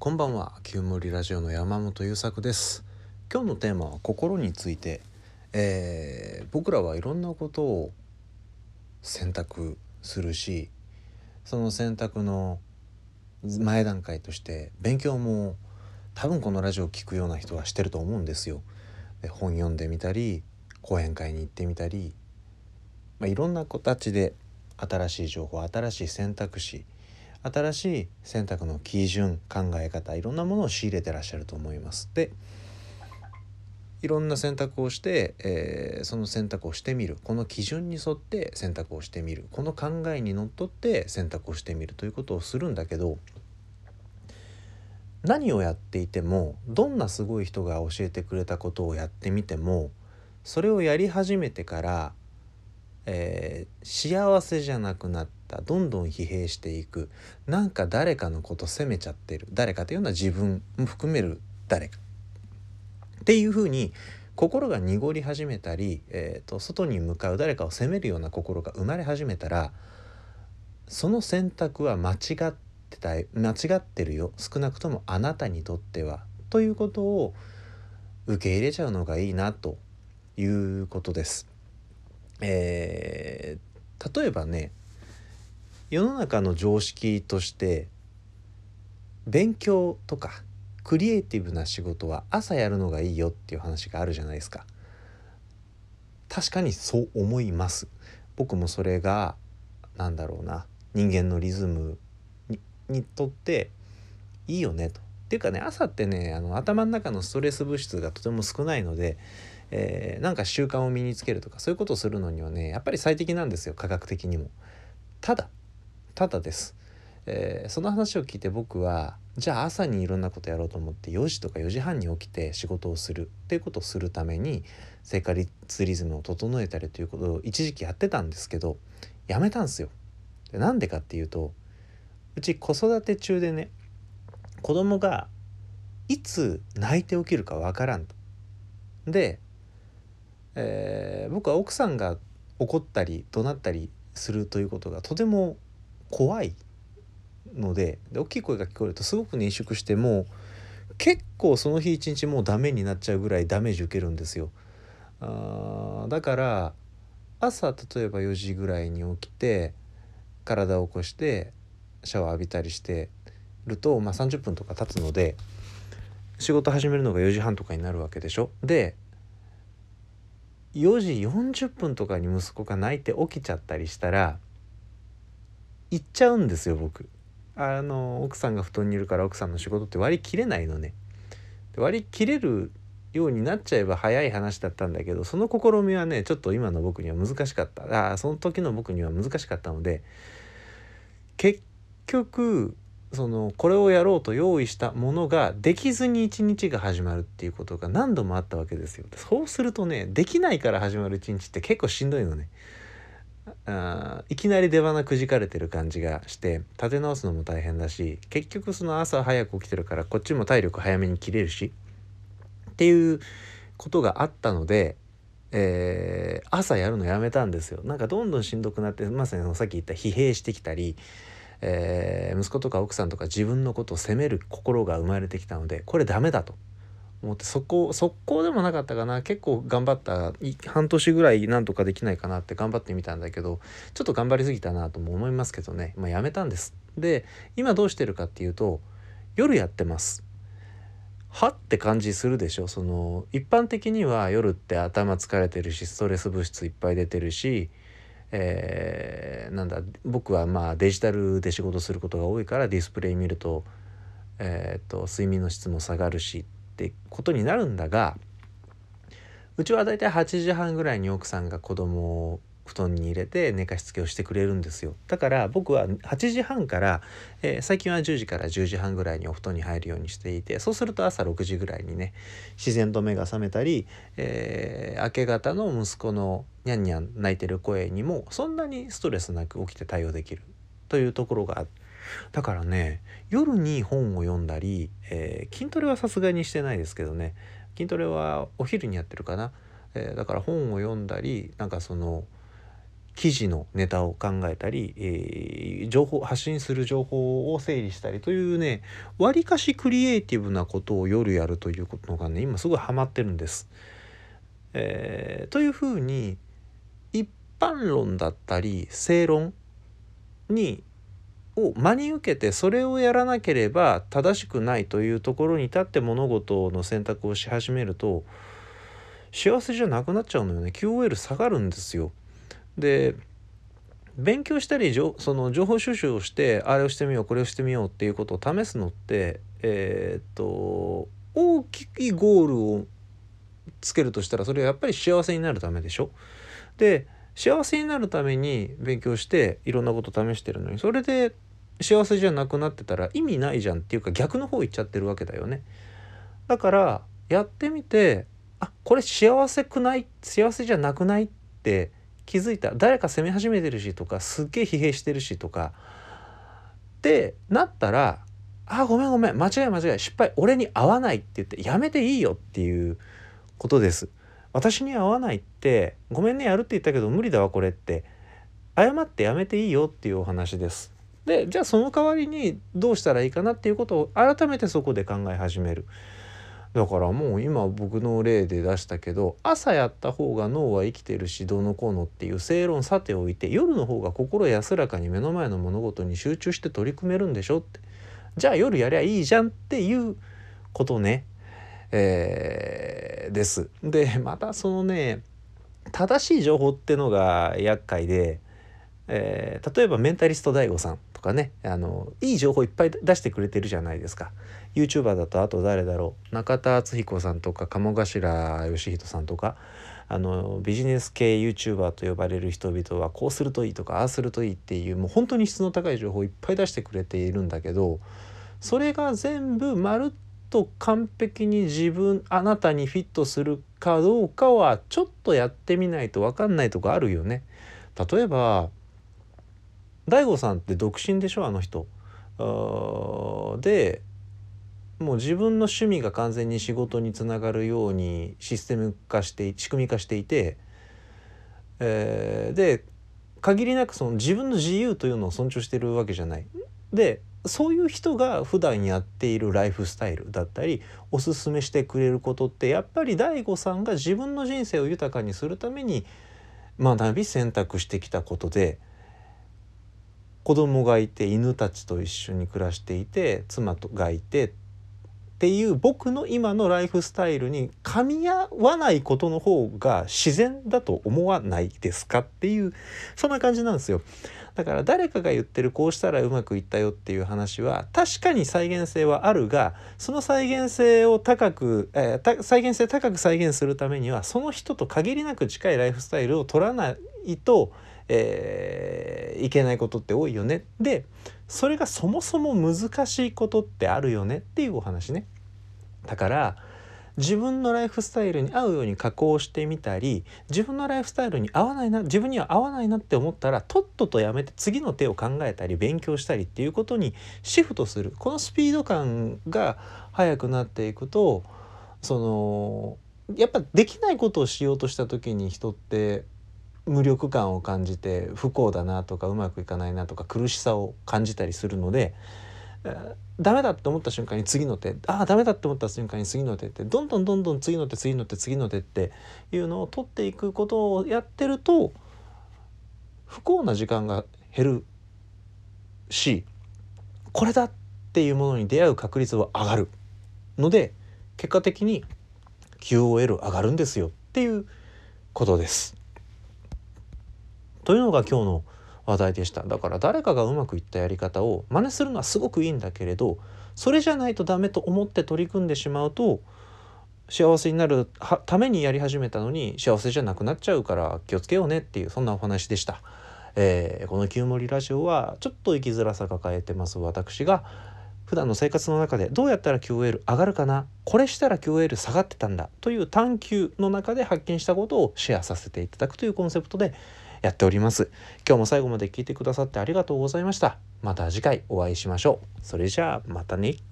こんばんは。旧森ラジオの山本優作です。今日のテーマは心について、えー、僕らはいろんなことを選択するしその選択の前段階として勉強も多分このラジオを聴くような人はしてると思うんですよ。で本読んでみたり講演会に行ってみたり、まあ、いろんな形で新しい情報新しい選択肢新しい選択の基準考え方いろんなものを仕入れてらっしゃると思います。でいろんな選択をして、えー、その選択をしてみるこの基準に沿って選択をしてみるこの考えにのっとって選択をしてみるということをするんだけど何をやっていてもどんなすごい人が教えてくれたことをやってみてもそれをやり始めてから、えー、幸せじゃなくなったどんどん疲弊していく。なんか誰かのこと責めちゃってる。誰かというのは自分も含める誰か。っていうふうに心が濁り始めたり、えーと、外に向かう誰かを責めるような心が生まれ始めたらその選択は間違ってた間違ってるよ。少なくともあなたにとっては。ということを受け入れちゃうのがいいなということです。えー、例えばね世の中の常識として勉強とかクリエイティブな仕事は朝やるのがいいよっていう話があるじゃないですか確かにそう思います僕もそれが何だろうな人間のリズムにとっていいよねと。っていうかね朝ってねあの頭の中のストレス物質がとても少ないので、えー、なんか習慣を身につけるとかそういうことをするのにはねやっぱり最適なんですよ科学的にも。ただただです。えー、その話を聞いて僕はじゃあ朝にいろんなことやろうと思って4時とか4時半に起きて仕事をするっていうことをするために生活リズムを整えたりということを一時期やってたんですけどやめたんですよ。でなんでかっていうとうち子育て中でね子供がいつ泣いて起きるかわからんと。で、えー、僕は奥さんが怒ったり怒鳴ったりするということがとても怖いのでで大きい声が聞こえるとすごくね萎縮しても結構その日一日もうダメになっちゃうぐらいダメージ受けるんですよ。あだから朝例えば4時ぐらいに起きて体を起こしてシャワー浴びたりしてると、まあ、30分とか経つので仕事始めるのが4時半とかになるわけでしょ。で4時40分とかに息子が泣いて起きちゃったりしたら行っちゃうんですよ僕。あの奥さんが布団にいるから奥さんの仕事って割り切れないのね。割り切れるようになっちゃえば早い話だったんだけどその試みはねちょっと今の僕には難しかったあその時の僕には難しかったので結局そのこれをやろうと用意したものができずに一日が始まるっていうことが何度もあったわけですよ。そうするとねできないから始まる一日って結構しんどいのね。あいきなり出花くじかれてる感じがして立て直すのも大変だし結局その朝早く起きてるからこっちも体力早めに切れるしっていうことがあったので、えー、朝やるのやめたんですよなんかどんどんしんどくなってまさにさっき言った疲弊してきたり、えー、息子とか奥さんとか自分のことを責める心が生まれてきたのでこれダメだと。思ってそこ速攻でもなかったかな。結構頑張った。半年ぐらいなんとかできないかなって頑張ってみたんだけどちょっと頑張りすぎたなとも思いますけどね、まあ、やめたんです。で今どうしてるかっていうと夜やってます。はって感じするでしょ。その一般的には夜って頭疲れてるしストレス物質いっぱい出てるしえー、なんだ僕はまあデジタルで仕事することが多いからディスプレイ見ると,、えーと睡眠の質も下がるしってことになるんだがうちは大体8時半ぐらいに奥さんが子供を布団に入れて寝かしつけをしてくれるんですよ。だから僕は8時半から、えー、最近は10時から10時半ぐらいにお布団に入るようにしていてそうすると朝6時ぐらいにね自然と目が覚めたり、えー、明け方の息子のニャンニャン泣いてる声にもそんなにストレスなく起きて対応できる。というところがあってだからね夜に本を読んだり、えー、筋トレはさすがにしてないですけどね。筋トレはお昼にやってるかな、えー、だから本を読んだりなんかその記事のネタを考えたり、えー、情報発信する情報を整理したりというねわりかしクリエイティブなことを夜やるということがね今すごいハマってるんです。えー、というふうに一般論だったり正論にを真に受けてそれをやらなければ正しくないというところに立って物事の選択をし始めると幸せじゃなくなっちゃうのよね QOL 下がるんですよ。で勉強したりその情報収集をしてあれをしてみようこれをしてみようっていうことを試すのってえー、っと大きいゴールをつけるとしたらそれはやっぱり幸せになるためでしょ？で幸せになるために勉強していろんなこと試してるのにそれで幸せじゃなくなってたら意味ないじゃんっていうか逆の方行っちゃってるわけだよね。だからやってみてあこれ幸せくない幸せじゃなくないって気づいた誰か責め始めてるしとかすっげえ疲弊してるしとかってなったらあごめんごめん間違い間違い失敗俺に合わないって言ってやめていいよっていうことです。私に合わないってごめんねやるって言ったけど無理だわこれって謝ってやめていいよっていうお話です。でじゃあその代わりにどうしたらいいかなっていうことを改めてそこで考え始める。だからもう今僕の例で出したけど朝やった方が脳は生きてるしどうのこうのっていう正論さておいて夜の方が心安らかに目の前の物事に集中して取り組めるんでしょって。じゃあ夜やりゃいいじゃんっていうことね、えー、です。でまたそのね正しい情報ってのが厄介で、えー、例えばメンタリスト DAIGO さん。とかねあのいい情報いっぱい出してくれてるじゃないですか。YouTuber だとあと誰だろう中田敦彦さんとか鴨頭義人さんとかあのビジネス系 YouTuber と呼ばれる人々はこうするといいとかああするといいっていうもう本当に質の高い情報をいっぱい出してくれているんだけどそれが全部まるっと完璧に自分あなたにフィットするかどうかはちょっとやってみないと分かんないとこあるよね。例えば大悟さんって独身でしょ？あの人。でもう自分の趣味が完全に仕事につながるようにシステム化して仕組み化していて、えー、で限りなくその自分の自由というのを尊重してるわけじゃない。でそういう人が普段やっているライフスタイルだったりおすすめしてくれることってやっぱり DAIGO さんが自分の人生を豊かにするために学び選択してきたことで子供がいて犬たちと一緒に暮らしていて妻がいてっていう僕の今のライフスタイルに噛み合わないことの方が自然だと思わないですかっていうそんな感じなんですよ。だから誰かが言ってるこうしたらうまくいったよっていう話は確かに再現性はあるがその再現性を高く、えー、再現性高く再現するためにはその人と限りなく近いライフスタイルを取らないと、えー、いけないことって多いよね。でそれがそもそも難しいことってあるよねっていうお話ね。だから自分のライフスタイルに合うように加工してみたり自分のライフスタイルに合わないな自分には合わないなって思ったらとっととやめて次の手を考えたり勉強したりっていうことにシフトするこのスピード感が速くなっていくとそのやっぱできないことをしようとした時に人って無力感を感じて不幸だなとかうまくいかないなとか苦しさを感じたりするので、えー、ダメだって思った瞬間に次の手ああダメだって思った瞬間に次の手ってどんどんどんどん次の手次の手次の手っていうのを取っていくことをやってると不幸な時間が減るしこれだっていうものに出会う確率は上がるので結果的に QOL 上がるんですよっていうことです。というのが今日の話題でした。だから誰かがうまくいったやり方を真似するのはすごくいいんだけれどそれじゃないとダメと思って取り組んでしまうと幸せになるためにやり始めたのに幸せじゃなくなっちゃうから気をつけようねっていうそんなお話でした。えー、この「旧森ラジオ」はちょっと生きづらさ抱えてます。私が普段の生活の中でどうやったら QOL 上がるかな？これしたら QOL 下がってたんだ。という探求の中で発見したことをシェアさせていただくというコンセプトでやっております。今日も最後まで聞いてくださってありがとうございました。また次回お会いしましょう。それじゃあまたね。